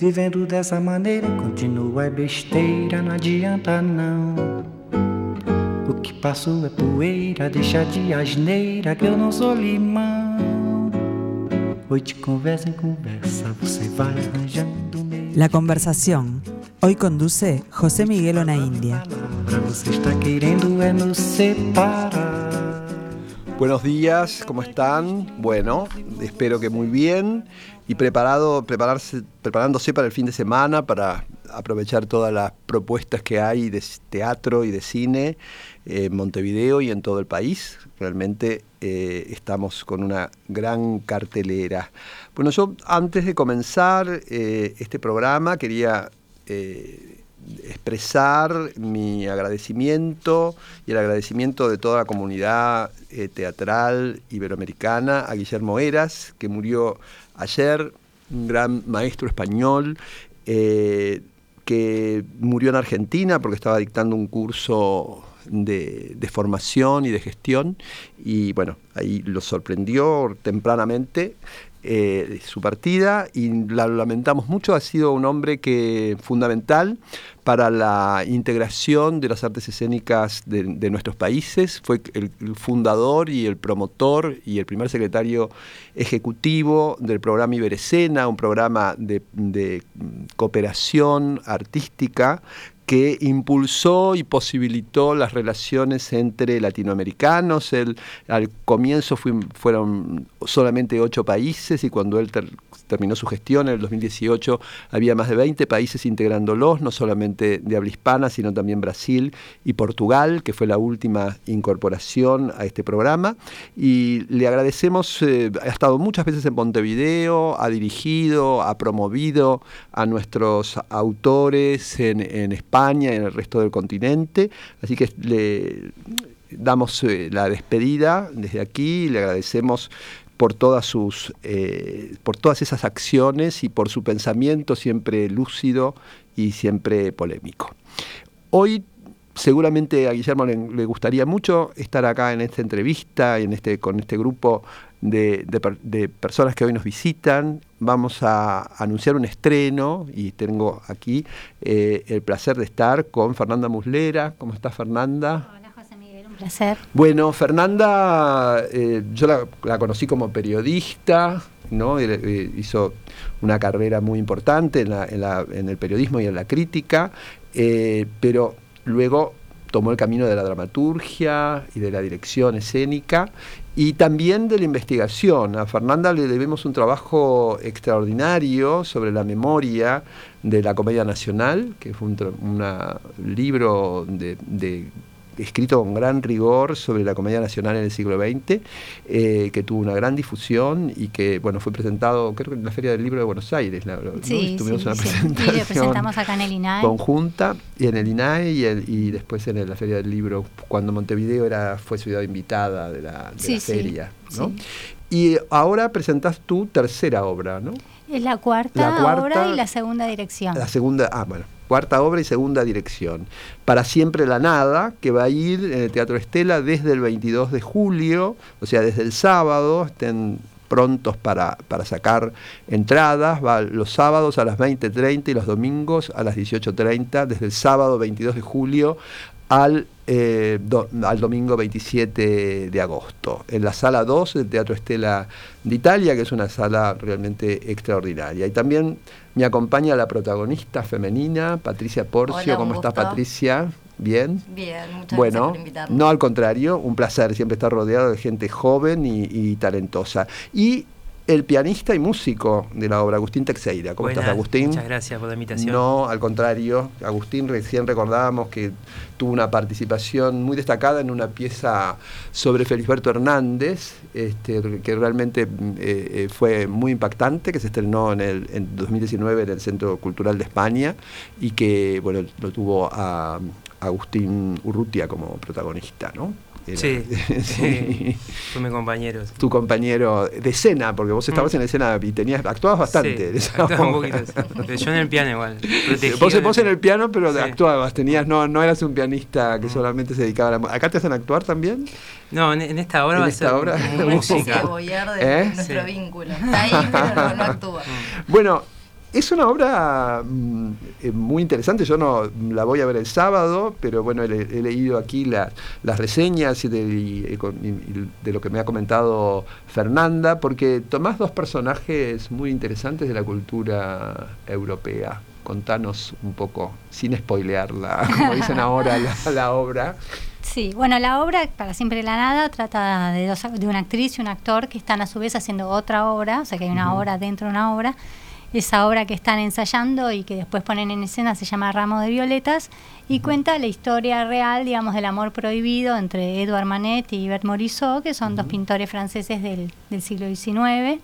Vivendo dessa maneira continua é besteira, não adianta não. O que passou é poeira, deixa de asneira que eu não sou limão. Hoy de conversa em conversa você vai arranjando meio. La conversación. Hoy conduce José Miguel Ona India. Você está querendo é nos separar. Buenos días, ¿cómo están? Bueno, espero que muy bien y preparado, prepararse, preparándose para el fin de semana, para aprovechar todas las propuestas que hay de teatro y de cine en Montevideo y en todo el país. Realmente eh, estamos con una gran cartelera. Bueno, yo antes de comenzar eh, este programa quería eh, expresar mi agradecimiento y el agradecimiento de toda la comunidad eh, teatral iberoamericana a Guillermo Eras, que murió ayer, un gran maestro español, eh, que murió en Argentina porque estaba dictando un curso de, de, formación y de gestión. Y bueno, ahí lo sorprendió tempranamente eh, su partida y la lamentamos mucho. Ha sido un hombre que fundamental para la integración de las artes escénicas de, nuestros países. Fue el, fundador y el promotor y el primer secretario ejecutivo del programa Iberescena, un programa de, de cooperación artística que impulsó y posibilitó las relaciones entre latinoamericanos. Al comienzo fue, fueron solamente ocho países y cuando él terminó su gestión en el 2018 había más de 20 países integrándolos, no solamente de habla hispana, sino también Brasil y Portugal, que fue la última incorporación a este programa. Y le agradecemos, eh, ha estado muchas veces en Montevideo, ha dirigido, ha promovido a nuestros autores en, España y en el resto del continente. Así que le damos eh, la despedida desde aquí, le agradecemos por todas sus eh, por todas esas acciones y por su pensamiento siempre lúcido y siempre polémico. Hoy seguramente a Guillermo le, gustaría mucho estar acá en esta entrevista en este, con este grupo de, de, de, personas que hoy nos visitan. Vamos a anunciar un estreno y tengo aquí eh, el placer de estar con Fernanda Muslera. ¿Cómo estás, Fernanda? Hola, José Miguel, un Bueno, Fernanda, eh, yo la, conocí como periodista. Eh, hizo una carrera muy importante en, el periodismo y en la crítica, pero luego tomó el camino de la dramaturgia y de la dirección escénica y también de la investigación. A Fernanda le debemos un trabajo extraordinario sobre la memoria de la Comedia Nacional, que fue un libro de escrito con gran rigor sobre la comedia nacional en el siglo XX, eh, que tuvo una gran difusión y que bueno fue presentado, creo que en la Feria del Libro de Buenos Aires. La, sí, ¿no? Tuvimos sí, una sí. presentación Y lo presentamos acá en el INAE. conjunta, y en el INAE y, el, y después en la Feria del Libro, cuando Montevideo era, fue ciudad invitada de la, de sí, la feria. ¿no? Y ahora presentás tu tercera obra, ¿no? Es la cuarta, la cuarta obra y la segunda dirección. La segunda, ah, bueno, cuarta obra y segunda dirección. Para siempre la nada, que va a ir en el Teatro Estela desde el 22 de julio, o sea, desde el sábado, estén prontos para, para sacar entradas, va los sábados a las 20.30 y los domingos a las 18.30, desde el sábado 22 de julio al, eh, do, al domingo 27 de agosto, en la sala 2 del Teatro Estela de Italia, que es una sala realmente extraordinaria. Y también me acompaña la protagonista femenina, Patricia Porcio. Hola, ¿Cómo está Patricia? ¿Bien? Bien, muchas bueno, gracias por invitarme. No, al contrario, un placer siempre estar rodeado de gente joven y, y talentosa. Y el pianista y músico de la obra, Agustín Teixeira. ¿Cómo Buenas, estás, Agustín? Muchas gracias por la invitación. No, al contrario, Agustín recién recordábamos que tuvo una participación muy destacada en una pieza sobre Felisberto Hernández, este, que realmente eh, fue muy impactante, que se estrenó en el en 2019 en el Centro Cultural de España y que bueno lo tuvo a Agustín Urrutia como protagonista, ¿no? Era, sí, sí, fue mi compañero. Tu compañero de escena, porque vos estabas mm. en la escena y tenías, actuabas bastante. Sí, actuaba un poquito, sí. yo en el piano igual. Vos, vos en el piano, pero sí. actuabas, tenías, no, no eras un pianista que mm. solamente se dedicaba a la ¿Acá te hacen actuar también? No, en, en esta obra ¿En va esta a ser obra? música. de ¿Eh? nuestro vínculo. Está ahí, pero no, no actúa. Bueno, Es una obra mm, eh, muy interesante, yo no la voy a ver el sábado, pero bueno, he, he leído aquí la- las reseñas y de, y- y y de lo que me ha comentado Fernanda, porque tomás dos personajes muy interesantes de la cultura europea. Contanos un poco, sin spoilearla, como dicen ahora, la, la obra. Sí, bueno, la obra Para siempre la nada trata de, dos, de una actriz y un actor que están a su vez haciendo otra obra, o sea que hay una obra dentro de una obra. Esa obra que están ensayando y que después ponen en escena se llama Ramo de Violetas y cuenta la historia real, digamos, del amor prohibido entre Edouard Manet y Bert Morisot, que son dos pintores franceses del, del siglo XIX.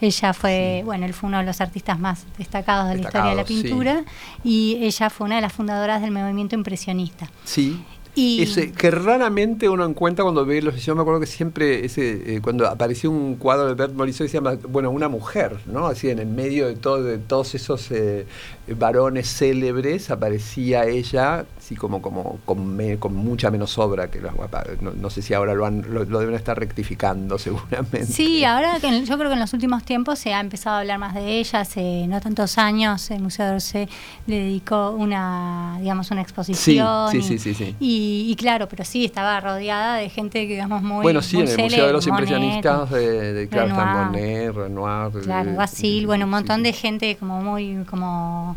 Ella fue, bueno, él fue uno de los artistas más destacados de la historia de la sí. pintura y ella fue una de las fundadoras del movimiento impresionista. Sí. Y Ese, que raramente uno encuentra cuando ve los. Yo me acuerdo que siempre, ese, eh, cuando apareció un cuadro de Bert Morisot, decía, bueno, una mujer, ¿no? Así en el medio de, todo, de todos esos eh, varones célebres, aparecía ella, así como, como con, me- con mucha menos obra que los guapa- no, no sé si ahora lo, han, lo, lo deben estar rectificando, seguramente. Sí, ahora que en- yo creo que en los últimos tiempos se ha empezado a hablar más de ella. Hace no tantos años el Museo d'Orsay le dedicó una, digamos, una exposición. sí, y, sí, sí, sí. Y, y claro, pero sí, estaba rodeada de gente, digamos, muy bueno, sí, muy en el Museo de los Monet, Impresionistas de, de Renoir. Monet, Renoir. Claro, eh, Basil, sí, bueno, un sí, montón sí. de gente como muy, como,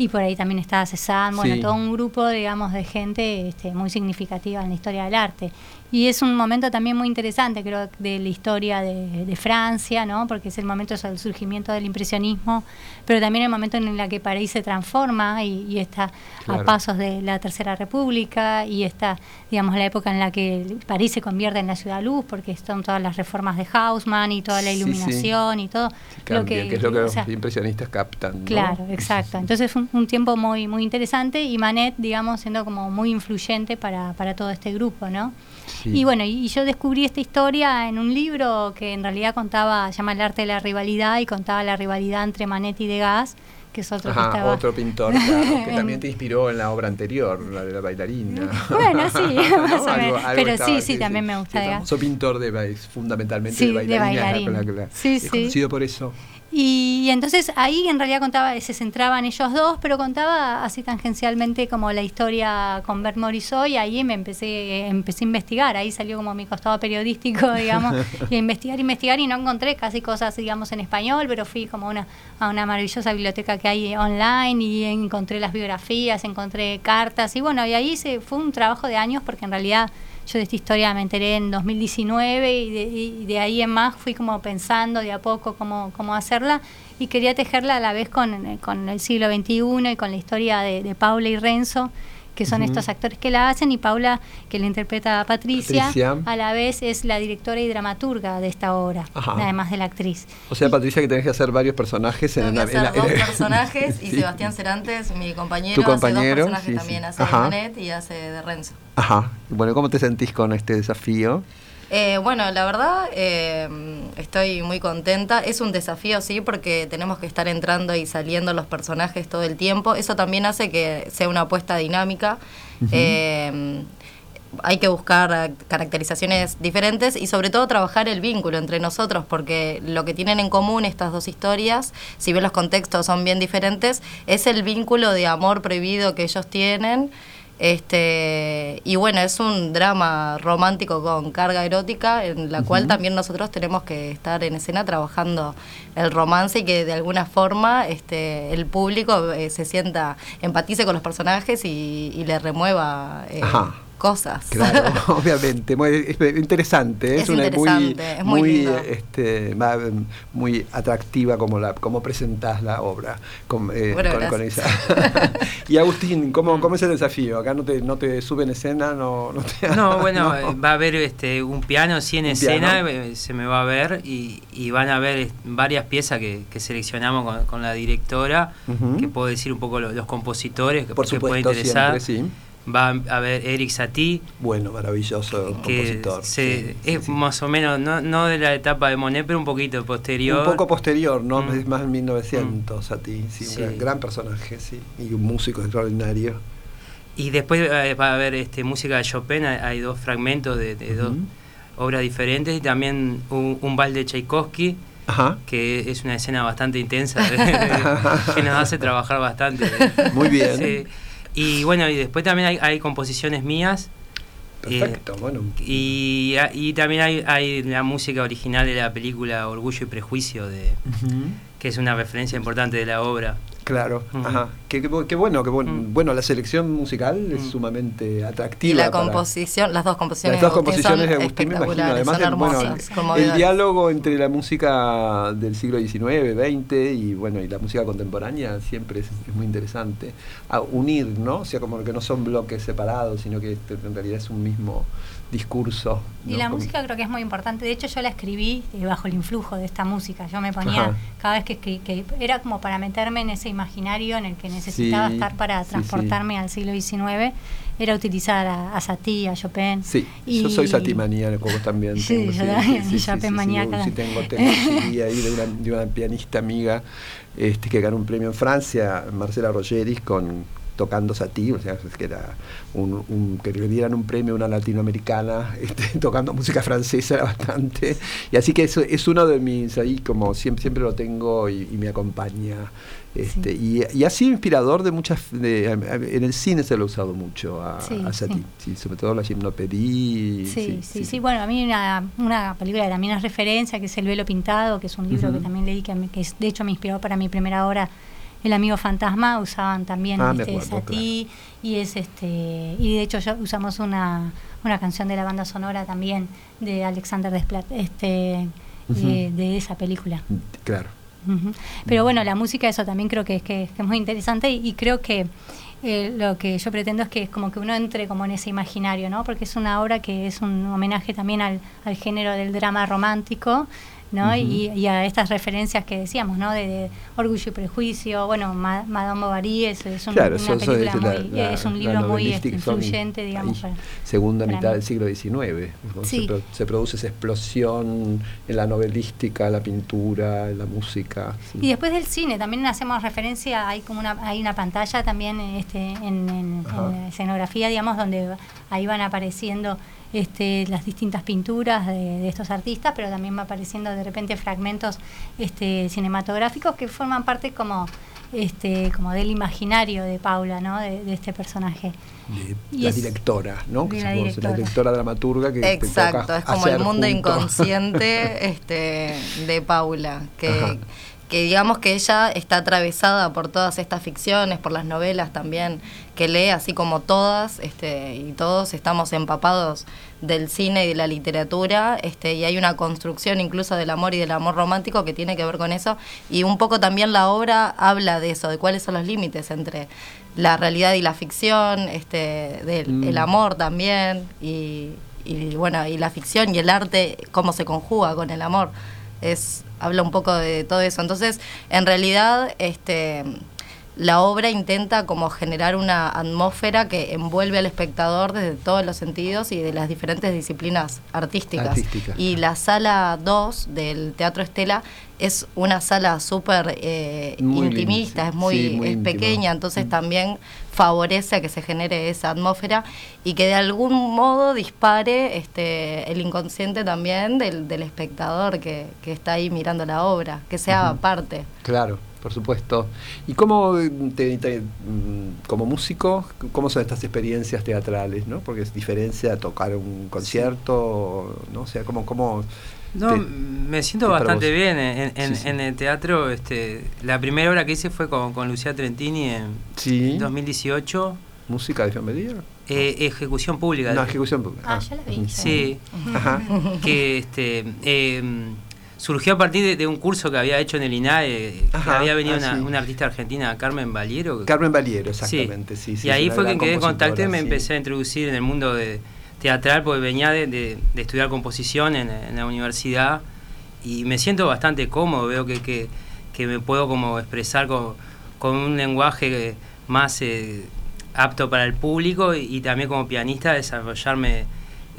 y por ahí también estaba Cézanne, bueno, Sí. todo un grupo, digamos, de gente este, muy significativa en la historia del arte. Y es un momento también muy interesante, creo, de la historia de, de Francia, ¿no? Porque es el momento del surgimiento del impresionismo, pero también el momento en el que París se transforma y, y está Claro. a pasos de la Tercera República y está, digamos, la época en la que París se convierte en la ciudad luz, porque están todas las reformas de Haussmann y toda la Sí, sí. iluminación y todo. Cambia, que, es lo que o los impresionistas captan. ¿no? Claro, exacto. Entonces fue un, un tiempo muy muy interesante y Manet, digamos, siendo como muy influyente para, para todo este grupo, ¿no? Sí. Y bueno, y, y yo descubrí esta historia en un libro que en realidad contaba, llama El arte de la rivalidad y contaba la rivalidad entre Manet y Degas, que es otro que Ajá, estaba... otro pintor, claro, que también te inspiró en la obra anterior, la de la bailarina. Bueno, sí, más o menos. algo Pero estaba- sí, sí, también me gusta El Degas. famoso pintor de fundamentalmente Sí, de de bailarina, la que la- Sí, es sí. conocido por eso. Y entonces ahí en realidad contaba, se centraban ellos dos, pero contaba así tangencialmente como la historia con Bert Morisot y ahí me empecé, empecé a investigar, ahí salió como mi costado periodístico, digamos, y a investigar, investigar y no encontré casi cosas, digamos, en español, pero fui como una, a una maravillosa biblioteca que hay online y encontré las biografías, encontré cartas y bueno, y ahí se, fue un trabajo de años porque en realidad yo de esta historia me enteré en 2019 y de, y de ahí en más fui como pensando de a poco cómo, cómo hacerla. Y quería tejerla a la vez con, con el siglo XXI y con la historia de, de Paula y Renzo, que son estos actores que la hacen, y Paula, que la interpreta a Patricia, Patricia. a la vez es la directora y dramaturga de esta obra, Ajá. además de la actriz. O sea, Patricia, que tenés que hacer varios personajes en, Tengo que la- hacer en la- dos en la- personajes y Sí. Sebastián Cerantes, mi compañero, Tu hace compañero, dos personajes sí, sí. también, hace Ajá. de Manet y hace de Renzo. Ajá. Bueno, ¿cómo te sentís con este desafío? Eh, bueno, la verdad eh, estoy muy contenta. Es un desafío, sí, porque tenemos que estar entrando y saliendo los personajes todo el tiempo. Eso también hace que sea una apuesta dinámica. Eh, hay que buscar caracterizaciones diferentes y sobre todo trabajar el vínculo entre nosotros, porque lo que tienen en común estas dos historias, si bien los contextos son bien diferentes, es el vínculo de amor prohibido que ellos tienen. Este, y bueno, es un drama romántico con carga erótica, en la cual también nosotros tenemos que estar en escena trabajando el romance y que de alguna forma este, el público eh, se sienta, empatice con los personajes y, y le remueva eh, Ajá. Cosas. Claro, obviamente, muy es interesante, es, Es una interesante, es muy lindo. este, muy atractiva como la como presentás la obra con, eh, Bueno, con- con esa. y Agustín, ¿cómo, ¿cómo es el desafío? Acá no te no te sube en escena, no, no te No, bueno, no. eh, va a haber este un piano sí en Un escena, piano. eh, se me va a ver y, y van a ver eh, varias piezas que, que seleccionamos con, con la directora, que puedo decir un poco lo- los, compositores que, Por que pueden supuesto, interesar. siempre, sí. Va a ver Eric Satie, Bueno, maravilloso que compositor. se- sí, es sí. más o menos, no, no de la etapa de Monet, pero un poquito posterior. Un poco posterior, ¿no? Mm. Es más 1900 a ti, sí, un gran, personaje, sí, y un músico extraordinario. Y después eh, va a haber este, música de Chopin, hay, dos fragmentos de, de dos obras diferentes y también un, un bal de Tchaikovsky Ajá. que es una escena bastante intensa, que nos hace trabajar bastante. Muy bien. Sí. Y bueno, y después también hay, hay composiciones mías. Perfecto, bueno. Y, y también hay, hay la música original de la película Orgullo y Prejuicio, de, que es una referencia importante de la obra. Claro, Ujú. ajá. Qué, qué bu- qué bueno, qué bueno. Mm. Bueno, la selección musical es Mm. sumamente atractiva. Y la para- composición, las dos composiciones Las dos composiciones de Agustín, me imagino. Además, son bueno, el- diálogo entre la música del siglo XIX, XX y bueno y la música contemporánea siempre es, es muy interesante. A unir, ¿no? O sea, como que no son bloques separados, sino que este, en realidad es un mismo discurso. Y ¿no? la música creo que es muy importante. De hecho, yo la escribí eh, bajo el influjo de esta música. Yo me ponía Ajá. cada vez que, que era como para meterme en ese imaginario en el que necesitaba Sí, estar para sí, sí. transportarme al siglo XIX. Era utilizar a, a Satie, a Chopin. Sí, yo soy satimaníaco también. Sí, tengo, yo también, Chopin sí, maníaca. Sí, tengo, tengo ahí de una, de una pianista amiga este, que ganó un premio en Francia, Marcela Rogeris, con tocando Satie, o sea, es que era un, un- que le dieran un premio a una latinoamericana este, tocando música francesa era bastante. Y así que eso es uno de mis, ahí como siempre, siempre lo tengo y, y me acompaña. Este, y, y ha sido inspirador de muchas, de- en el cine se lo ha usado mucho a, Sí, a Satie, sí. sobre todo la gimnopedí. Sí, sí, sí, Bueno, a mí una, una película que también es referencia, que es El velo pintado, que es un libro que también leí, que, que es- de hecho me inspiró para mi primera obra, El amigo fantasma, usaban también Ah, este, acuerdo, y es este y de hecho ya usamos una, una canción de la banda sonora también de Alexander Desplat, este de, de esa película. Claro. Pero bueno, la música, eso también creo que es, que, que es muy interesante y, y creo que eh, lo que yo pretendo es que es como que uno entre como en ese imaginario, ¿no? Porque es una obra que es un homenaje también al, al género del drama romántico, ¿no? Y, y a estas referencias que decíamos, ¿no? De, de Orgullo y Prejuicio, bueno, Ma- Madame Bovary es, es un, Claro, una película es muy, la- es un libro muy este, influyente, digamos. ahí, segunda para mitad mí. del siglo XIX. ¿no? Sí. Se, pro- se produce esa explosión en la novelística, la pintura, en la música. sí. Y después del cine también hacemos referencia, hay como una, hay una pantalla también este, en, en- escenografía, digamos, donde ahí van apareciendo este, las distintas pinturas de, de estos artistas, pero también va apareciendo de repente fragmentos este, cinematográficos que forman parte como este, como del imaginario de Paula, ¿no? De, de este personaje. De y la es- directora, ¿no? Que la directora. la directora dramaturga que te Exacto, toca es como el mundo junto. inconsciente este, de Paula, que, Ajá. Que digamos que ella está atravesada por todas estas ficciones, por las novelas también que lee, así como todas, este, y todos estamos empapados del cine y de la literatura, este, y hay una construcción incluso del amor y del amor romántico que tiene que ver con eso, y un poco también la obra habla de eso, de cuáles son los límites entre la realidad y la ficción, este, del Mm. el amor también, y, y bueno, y la ficción y el arte, cómo se conjuga con el amor. Es, habla un poco de todo eso. Entonces, en realidad, este la obra intenta como generar una atmósfera que envuelve al espectador desde todos los sentidos y de las diferentes disciplinas artísticas. Y la sala 2 del Teatro Estela es una sala súper eh, intimista, es muy, sí, muy es íntima. pequeña, entonces Mm. también favorece a que se genere esa atmósfera y que de algún modo dispare este el inconsciente también del, del espectador que, que está ahí mirando la obra, que sea parte. Claro, por supuesto. ¿Y cómo, te- te- mm, como músico, cómo son estas experiencias teatrales? ¿no? Porque es diferencia a tocar un concierto, ¿no? O sea, ¿cómo, cómo No, te- me siento bastante vos? bien en, en- Sí, sí. en el teatro. Este, la primera obra que hice fue con, con Lucía Trentini en Sí. 2018. ¿Música de Fiambería? eh, ejecución pública. No, ejecución pública. Ah, yo la vi. Sí, Ajá. que este eh, surgió a partir de, de un curso que había hecho en el INAE, que había venido ah, una, sí. una artista argentina, Carmen Valiero. Carmen Valiero, exactamente. Sí, sí, y ahí fue que quedé en contacto y me sí. empecé a introducir en el mundo de teatral, porque venía de, de- de estudiar composición en, en la universidad y me siento bastante cómodo, veo que, que, que me puedo como expresar con, con un lenguaje más eh, apto para el público y, y también como pianista desarrollarme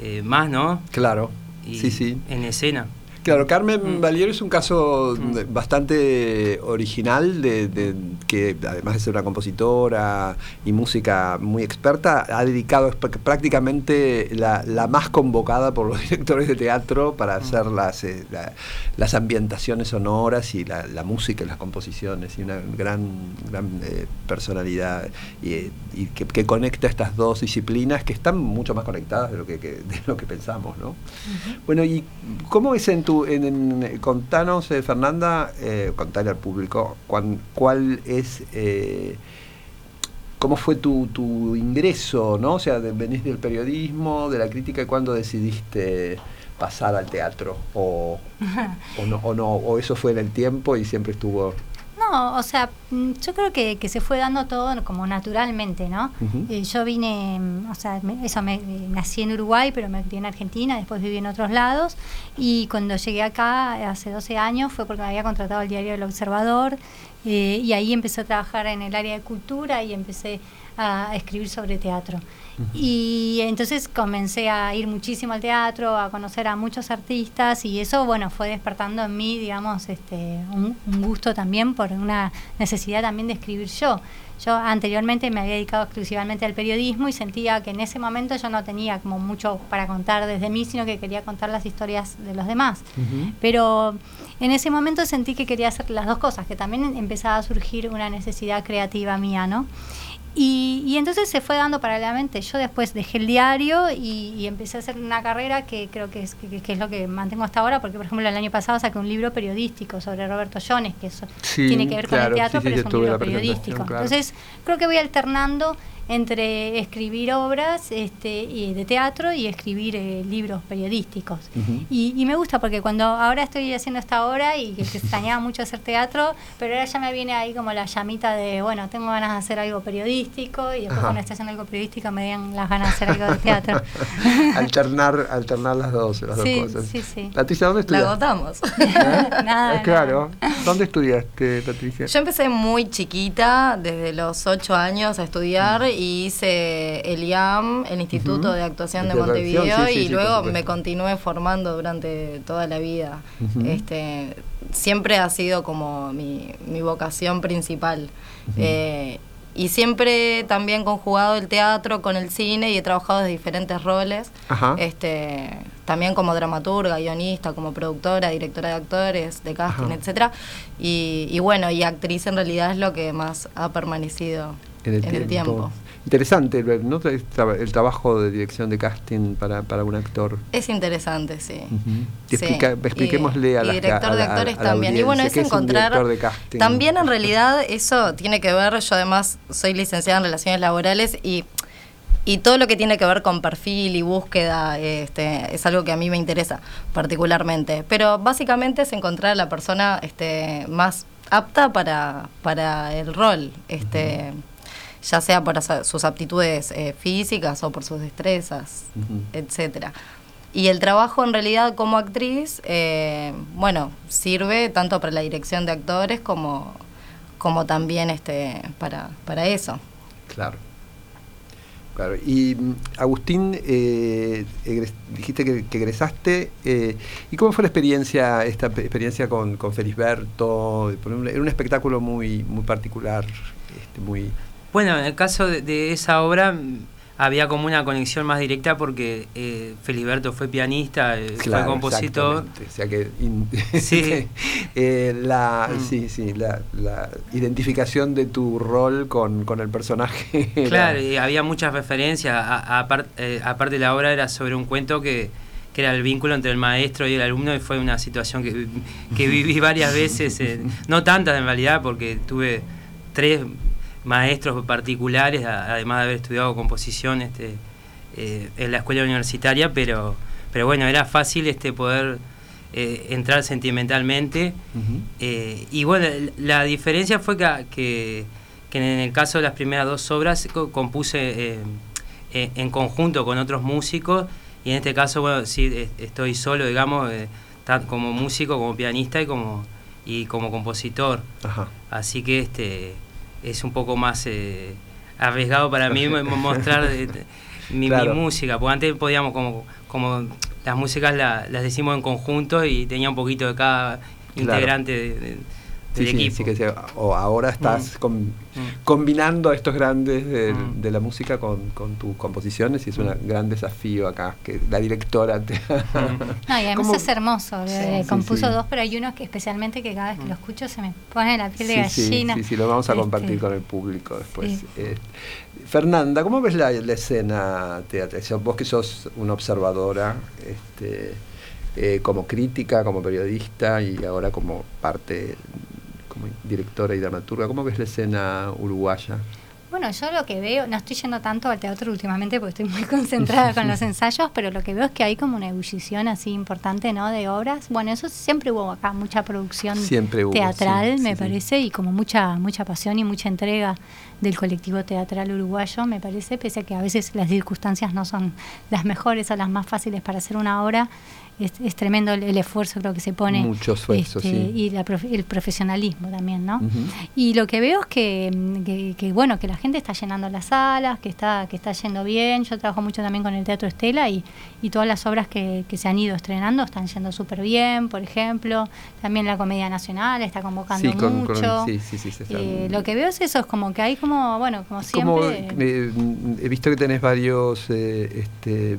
eh, más, ¿no? Claro. Y sí, sí. En escena. Claro, Carmen Mm. Valiero es un caso Mm. bastante original, de, de- que además de ser una compositora y música muy experta, ha dedicado prácticamente la, la más convocada por los directores de teatro para Mm. hacer las, eh, la- las ambientaciones sonoras y la, la música y las composiciones, y una gran, gran eh, personalidad y, eh, y que, que conecta estas dos disciplinas que están mucho más conectadas de lo que, que- de lo que pensamos, ¿no? Bueno, ¿y cómo es en tu, contanos, eh, Fernanda, eh, contale al público, cuán- cuál es, eh, cómo fue tu, tu ingreso, ¿no? O sea, venís del periodismo, de la crítica, y cuándo decidiste pasar al teatro, o no, o no, o eso fue en el tiempo y siempre estuvo... No, o sea, mm, yo creo que, que se fue dando todo como naturalmente, ¿no? Eh, yo vine, mm, o sea, me- eso me eh, nací en Uruguay, pero me crié en Argentina, después viví en otros lados y cuando llegué acá eh, hace 12 años fue porque me había contratado el diario El Observador eh, y ahí empecé a trabajar en el área de cultura y empecé a escribir sobre teatro. Y entonces comencé a ir muchísimo al teatro, a conocer a muchos artistas y eso, bueno, fue despertando en mí, digamos, este, un, un gusto también por una necesidad también de escribir yo. Yo anteriormente me había dedicado exclusivamente al periodismo y sentía que en ese momento yo no tenía como mucho para contar desde mí, sino que quería contar las historias de los demás. Pero en ese momento sentí que quería hacer las dos cosas, que también empezaba a surgir una necesidad creativa mía, ¿no? Y, y entonces se fue dando paralelamente. Yo después dejé el diario y, y empecé a hacer una carrera que creo que es, que, que es lo que mantengo hasta ahora, porque por ejemplo el año pasado saqué un libro periodístico sobre Roberto Jones, que eso Sí, tiene que ver con el teatro, sí, sí, pero es un libro periodístico. claro. Entonces creo que voy alternando entre escribir obras este, y de teatro y escribir eh, libros periodísticos. Y, y me gusta porque cuando ahora estoy haciendo esta obra y que, extrañaba mucho hacer teatro, pero ahora ya me viene ahí como la llamita de, bueno, tengo ganas de hacer algo periodístico y después Ajá. cuando esté haciendo algo periodístico me dan las ganas de hacer algo de teatro. alternar, alternar las dos, las Sí, dos cosas. sí, sí. Patricia, ¿dónde La estudiaste? agotamos. Nada, Ah, claro. ¿Dónde estudiaste, Patricia? Yo empecé muy chiquita, desde los 8 años, a estudiar hice el IAM, el Instituto de Actuación de Montevideo, sí, y sí, luego me continué formando durante toda la vida. Este, siempre ha sido como mi, mi vocación principal. Eh, y siempre también conjugado el teatro con el cine y he trabajado de diferentes roles. Ajá. Este, también como dramaturga, guionista, como productora, directora de actores, de casting, Ajá. etcétera. Y, y bueno, y actriz en realidad es lo que más ha permanecido en el, tiempo. Interesante ¿no? El, tra- el trabajo de dirección de casting para, para un actor. Es interesante, sí. Y Sí. explica- expliquémosle Y- a y la director a de a- actores a también. Y bueno, es ¿qué es un encontrar. También en realidad eso tiene que ver. Yo además soy licenciada en relaciones laborales y. Y todo lo que tiene que ver con perfil y búsqueda este, es algo que a mí me interesa particularmente. Pero básicamente es encontrar a la persona este, más apta para, para el rol, este, ya sea por sus aptitudes eh, físicas o por sus destrezas, Ujú. etcétera. Y el trabajo en realidad como actriz, eh, bueno, sirve tanto para la dirección de actores como, como también este, para, para eso. Claro. Claro. Y Agustín, eh, egres- dijiste que, que egresaste. eh, ¿Y cómo fue la experiencia, esta pe- experiencia con, con Felisberto? Era un espectáculo muy, muy particular, este, muy... Bueno, en el caso de, de esa obra mm, había como una conexión más directa porque eh, Feliberto fue pianista, eh, Claro, fue compositor. O sea que in- Sí. eh, la, Mm. sí, sí, la, la identificación de tu rol con, con el personaje. era- Claro, y había muchas referencias. A- eh, aparte la obra era sobre un cuento que, que era el vínculo entre el maestro y el alumno y fue una situación que, que viví varias veces, eh, no tantas en realidad porque tuve tres maestros particulares, además de haber estudiado composición este, eh, en la escuela universitaria, pero, pero bueno, era fácil este poder eh, entrar sentimentalmente. Eh, y bueno, la diferencia fue que, que, que en el caso de las primeras dos obras co- compuse eh, en conjunto con otros músicos y en este caso, bueno, sí, estoy solo, digamos, eh, tan- como músico, como pianista y como, y como compositor. Ajá. Así que este es un poco más eh, arriesgado para mí mo- mostrar mi, mi Claro. música, porque antes podíamos como, como las músicas la- las decimos en conjunto y tenía un poquito de cada Claro. integrante de- Sí, sí, equipo. sí que se- o ahora estás Mm. com- Mm. combinando a estos grandes de, Mm. de la música con, con tus composiciones y es un gran desafío acá, que la directora te... No, y además ¿Cómo- es hermoso. eh, sí, compuso sí. dos, pero hay uno que especialmente que cada vez que lo escucho se me pone la piel de gallina. sí, sí, lo vamos a Este, compartir con el público después. sí. Eh, Fernanda, ¿cómo ves la, la escena teatral? Vos que sos una observadora, este, eh, como crítica, como periodista y ahora como parte, directora y dramaturga, ¿cómo ves la escena uruguaya? Bueno, yo lo que veo, no estoy yendo tanto al teatro últimamente porque estoy muy concentrada con los ensayos, pero lo que veo es que hay como una ebullición así importante, ¿no? De obras. Bueno, eso siempre hubo acá, mucha producción Siempre hubo, teatral, sí, me sí, sí. parece, y como mucha mucha pasión y mucha entrega del colectivo teatral uruguayo, me parece, pese a que a veces las circunstancias no son las mejores o las más fáciles para hacer una obra. Es, es tremendo el, el esfuerzo creo que se pone Mucho esfuerzo, este, sí. y la profe- el profesionalismo también, ¿no? Y lo que veo es que, que- que, bueno, que la gente está llenando las salas, que está, que está yendo bien. Yo trabajo mucho también con el Teatro Estela y, y todas las obras que, que se han ido estrenando están yendo súper bien, por ejemplo. También la Comedia Nacional está convocando Sí, con- con- mucho. sí, sí, sí, se Eh, lo que veo es eso, es como que hay como, bueno, como Como, siempre... eh, he visto que tenés varios, eh, este,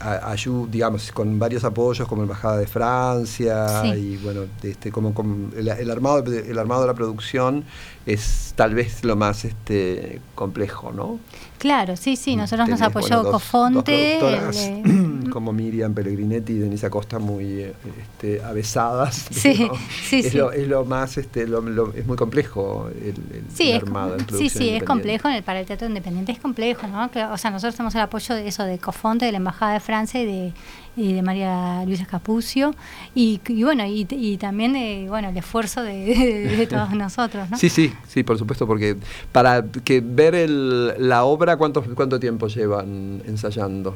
a- ayu- digamos, con varios apoyos como Embajada de Francia Sí. y bueno, este, como, como el, el armado, de- el armado de la producción es tal vez lo más este, complejo, ¿no? Claro, sí, sí, nosotros nos apoyó bueno, dos- Cofonte. dos eh, como Miriam Pellegrinetti y Denise Acosta muy eh, este, avesadas. Sí, sí, es, sí. Lo, es lo más, este, lo- lo- es muy complejo el, el- Sí, el armado. sí, sí, es complejo. en el- Para el teatro independiente es complejo, ¿no? O sea, nosotros tenemos el apoyo de eso, de Cofonte, de la Embajada de Francia y de, y de María Luisa Capucio. Y, y bueno, y, y también de, bueno, el esfuerzo de, de- de todos nosotros, ¿no? Sí, sí, sí, por supuesto, porque para que ver el, la obra, ¿cuánto, ¿cuánto tiempo llevan ensayando?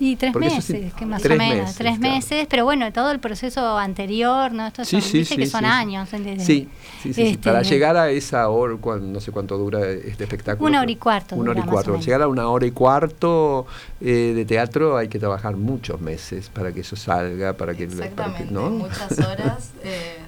Y tres Porque eso sí, meses, que más tres o menos, meses, tres claro. meses, pero bueno, todo el proceso anterior, ¿no? Esto Sí, son, sí, sí, que son sí, sí. años. desde- Sí, sí, sí, sí, este, para llegar a esa hora, cuan- no sé cuánto dura este espectáculo. Una hora y cuarto Una hora y cuarto. Para llegar a una hora y cuarto eh, de teatro hay que trabajar muchos meses para que eso salga, para que... para que- Exactamente, ¿no? muchas horas, eh,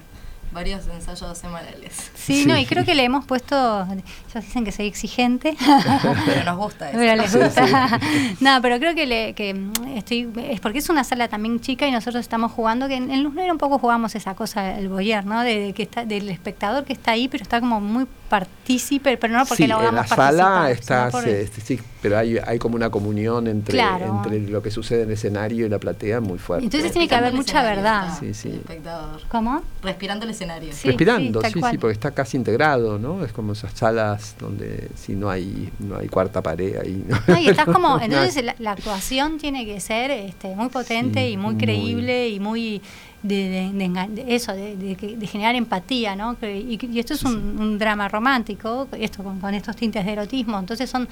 varios ensayos semanales. Sí, Sí. no, y creo que le hemos puesto, ellos dicen que soy exigente, Pero nos gusta eso. Pero les Sí, gusta. no, pero creo que, le, que mm, estoy. Es porque es una sala también chica y nosotros estamos jugando. Que en, en Luz Negra un poco jugamos esa cosa, el boyer, ¿no? De, de que está, del espectador que está ahí, pero está como muy partícipe, pero no porque sí, lo en hagamos la sala por- este, sí, pero hay, hay como una comunión entre, Claro. entre lo que sucede en el escenario y la platea muy fuerte. Entonces tiene que haber mucha verdad. Sí, sí. El espectador. ¿Cómo? Respirando el escenario. Sí, Respirando, sí, sí, porque está casi integrado, ¿no? Es como esas salas donde si no hay no hay cuarta pared ahí. ¿no? No, y estás como, entonces la, la actuación tiene que ser este, muy potente Sí, y muy muy. creíble y muy de, de- de eso, de, de que- de generar empatía, ¿no? Que- Y, y esto es un, un drama romántico, esto con, con estos tintes de erotismo, entonces son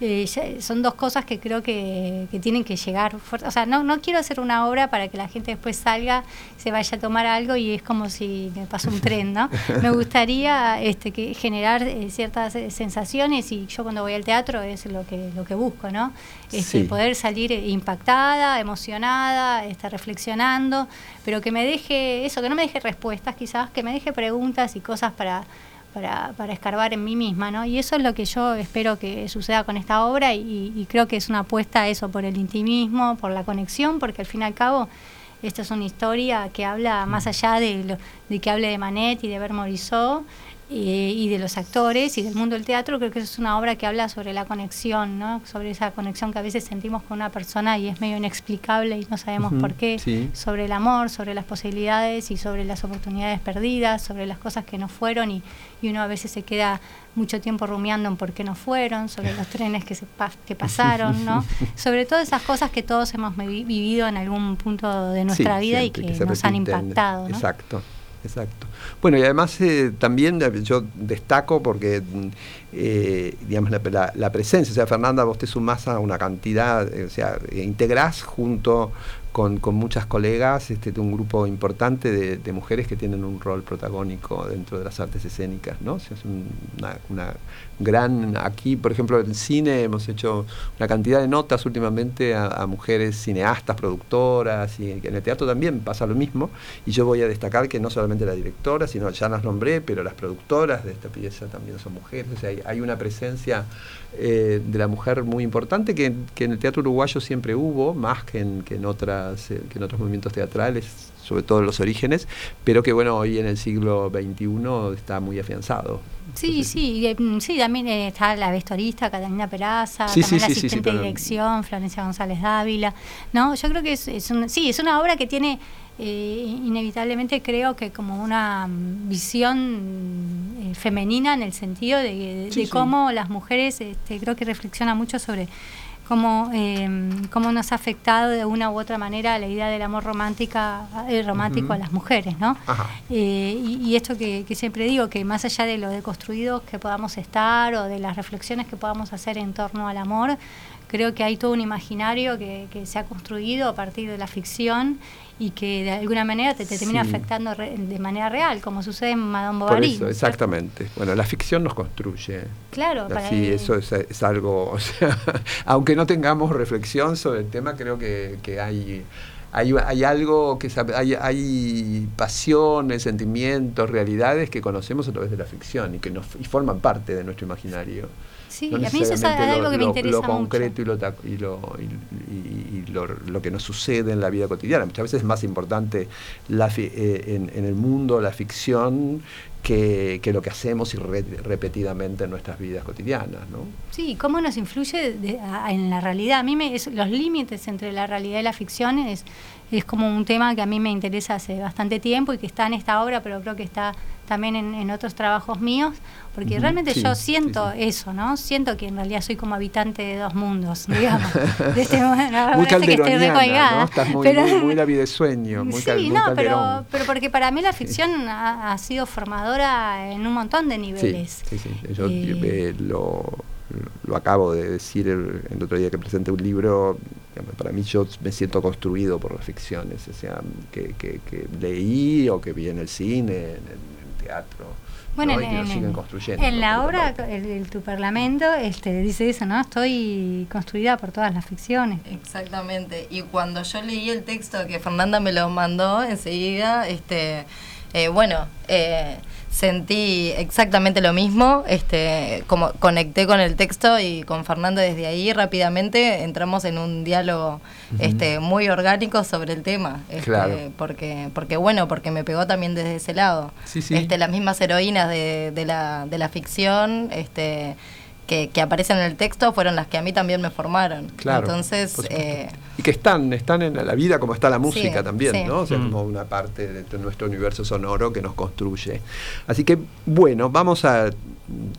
eh, son dos cosas que creo que, que tienen que llegar fuerte. O sea, no, no quiero hacer una obra para que la gente después salga, se vaya a tomar algo y es como si me pasó un tren, ¿no? Me gustaría este, que generar eh, ciertas eh, sensaciones y yo cuando voy al teatro es lo que, lo que busco, ¿no? Este, Sí. Poder salir impactada, emocionada, este, reflexionando, pero que me deje eso, que no me deje respuestas quizás, que me deje preguntas y cosas para, para, para escarbar en mí misma, ¿no? Y eso es lo que yo espero que suceda con esta obra y, creo que es una apuesta a eso por el intimismo, por la conexión, porque al fin y al cabo esta es una historia que habla más allá de, lo, de que hable de Manet y de Ver Morisot y de los actores y del mundo del teatro, creo que es una obra que habla sobre la conexión, ¿no? sobre esa conexión que a veces sentimos con una persona y es medio inexplicable y no sabemos por qué, sí. sobre el amor, sobre las posibilidades y sobre las oportunidades perdidas, sobre las cosas que no fueron y, y uno a veces se queda mucho tiempo rumiando en por qué no fueron, sobre los trenes que, se pa- que pasaron, ¿no? sobre todas esas cosas que todos hemos vi- vivido en algún punto de nuestra Sí, vida y que, se nos han impactado. ¿no? Exacto, exacto. Bueno, y además eh, también yo destaco porque, mm, eh, digamos, la, la- presencia, o sea, Fernanda, vos te sumás a una cantidad, eh, o sea, eh, integrás junto con, con muchas colegas, este, de un grupo importante de, de mujeres que tienen un rol protagónico dentro de las artes escénicas, ¿no? O sea, es un- una, una gran, aquí por ejemplo en el cine hemos hecho una cantidad de notas últimamente a, mujeres cineastas, productoras, y en el teatro también pasa lo mismo, y yo voy a destacar que no solamente la directora, sino ya las nombré, pero las productoras de esta pieza también son mujeres, o sea, hay, hay una presencia eh, de la mujer muy importante que, que en el teatro uruguayo siempre hubo, más que en, que en, otras, eh, que en otros movimientos teatrales, sobre todo en los orígenes, pero que bueno, hoy en el siglo XXI está muy afianzado. Sí, Entonces, sí, eh, mm, sí, también eh, está la vestuarista Catalina Peraza, Sí, también sí, la sí, asistente de dirección Florencia González Dávila. No, yo creo que es, es un- sí, es una obra que tiene eh, inevitablemente creo que como una mm, visión eh, femenina en el sentido de, de Sí, sí. cómo las mujeres, este, creo que reflexiona mucho sobre cómo, eh, cómo nos ha afectado de una u otra manera la idea del amor romántica, eh, romántico a las mujeres, ¿no? Eh, y, y esto que, que siempre digo, que más allá de lo deconstruidos que podamos estar o de las reflexiones que podamos hacer en torno al amor, creo que hay todo un imaginario que, que se ha construido a partir de la ficción y que de alguna manera te, te termina Sí. afectando re- de manera real, como sucede en Madame Por Bovary. eso, ¿no es cierto? exactamente. Bueno, la ficción nos construye. Claro, para eh, eso es, es algo, o sea, aunque no tengamos reflexión sobre el tema, creo que, que hay, hay, hay algo que hay, hay pasiones, sentimientos, realidades que conocemos a través de la ficción y que nos y forman parte de nuestro imaginario. Sí, No a mí eso es algo lo- que me interesa lo concreto mucho. y, lo, y, lo, y- lo, lo que nos sucede en la vida cotidiana. Muchas veces es más importante la fi- eh, en, en el mundo la ficción que, que lo que hacemos y re- repetidamente en nuestras vidas cotidianas. ¿no? Sí, cómo nos influye de- a- en la realidad. A mí me, es- los límites entre la realidad y la ficción es, es como un tema que a mí me interesa hace bastante tiempo y que está en esta obra, pero creo que está también en, en otros trabajos míos, porque realmente sí, yo siento sí. eso, ¿no? Siento que en realidad soy como habitante de dos mundos, digamos. De este no, muy que estoy calderoniana, recolgada, ¿no? Estás muy, pero- muy, muy David de sueño, muy, cal- sí, muy no, pero, pero porque para mí la ficción ha, ha sido formadora en un montón de niveles. sí, sí. Yo Eh, eh, lo, lo acabo de decir el, el otro día que presenté un libro. digamos, Para mí yo me siento construido por las ficciones, o sea, que, que- que leí o que vi en el cine, en el teatro. Bueno, ¿no? en, y que lo en- siguen construyendo. en la obra, el- tu parlamento este, dice eso, ¿no? Estoy construida por todas las ficciones. Exactamente. Y cuando yo leí el texto que Fernanda me lo mandó, enseguida, este, eh, bueno, eh, sentí exactamente lo mismo. Este, como conecté con el texto y con Fernanda desde ahí rápidamente entramos en un diálogo este, muy orgánico sobre el tema. Este, Claro. Porque, porque bueno, porque me pegó también desde ese lado. Sí, sí. Este, las mismas heroínas de, de la, de la ficción, este que, que aparecen en el texto fueron las que a mí también me formaron. Claro, Entonces, eh, Y que están, están en la vida como está la música Sí, también, sí. ¿no? O sea, Mm. como una parte de, de nuestro universo sonoro que nos construye. Así que, bueno, vamos a.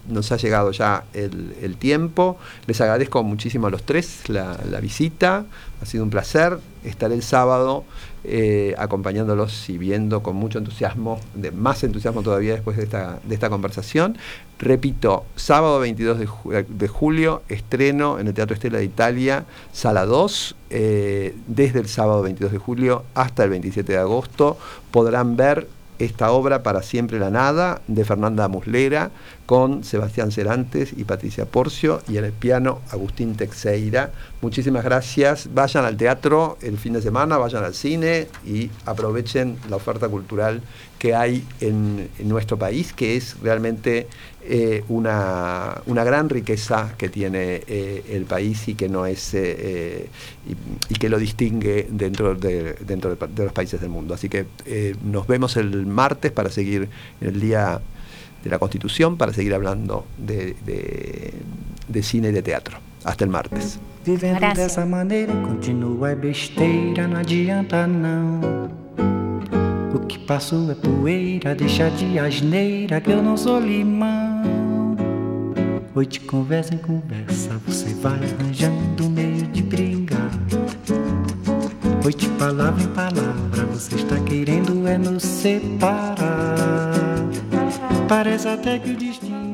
Nos ha llegado ya el, el tiempo. Les agradezco muchísimo a los tres la, la visita. Ha sido un placer. Estaré el sábado eh, acompañándolos y viendo con mucho entusiasmo, de más entusiasmo todavía después de esta, de esta conversación. Repito, sábado 22 de, ju- de julio, estreno en el Teatro Estela de Italia, sala 2, eh, desde el sábado 22 de julio hasta el 27 de agosto. Podrán ver esta obra Para siempre la nada de Fernanda Muslera con Sebastián Cerantes y Patricia Porcio y en el piano Agustín Texeira. Muchísimas gracias. Vayan al teatro el fin de semana, vayan al cine y aprovechen la oferta cultural que hay en, en nuestro país, que es realmente eh, una, una gran riqueza que tiene eh, el país y que no es eh, eh, y, y que lo distingue dentro de, dentro de, los países del mundo. Así que eh, nos vemos el martes para seguir en el día de la Constitución, para seguir hablando de, de- de cine y de teatro. Hasta el martes. Vivendo Graças. dessa maneira continua é besteira, não adianta não. O que passou é poeira, deixa de asneira que eu não sou limão. Oi, de conversa em conversa, você vai arranjando meio de brigar. Oi, de palavra em palavra, você está querendo é nos separar. Parece até que o destino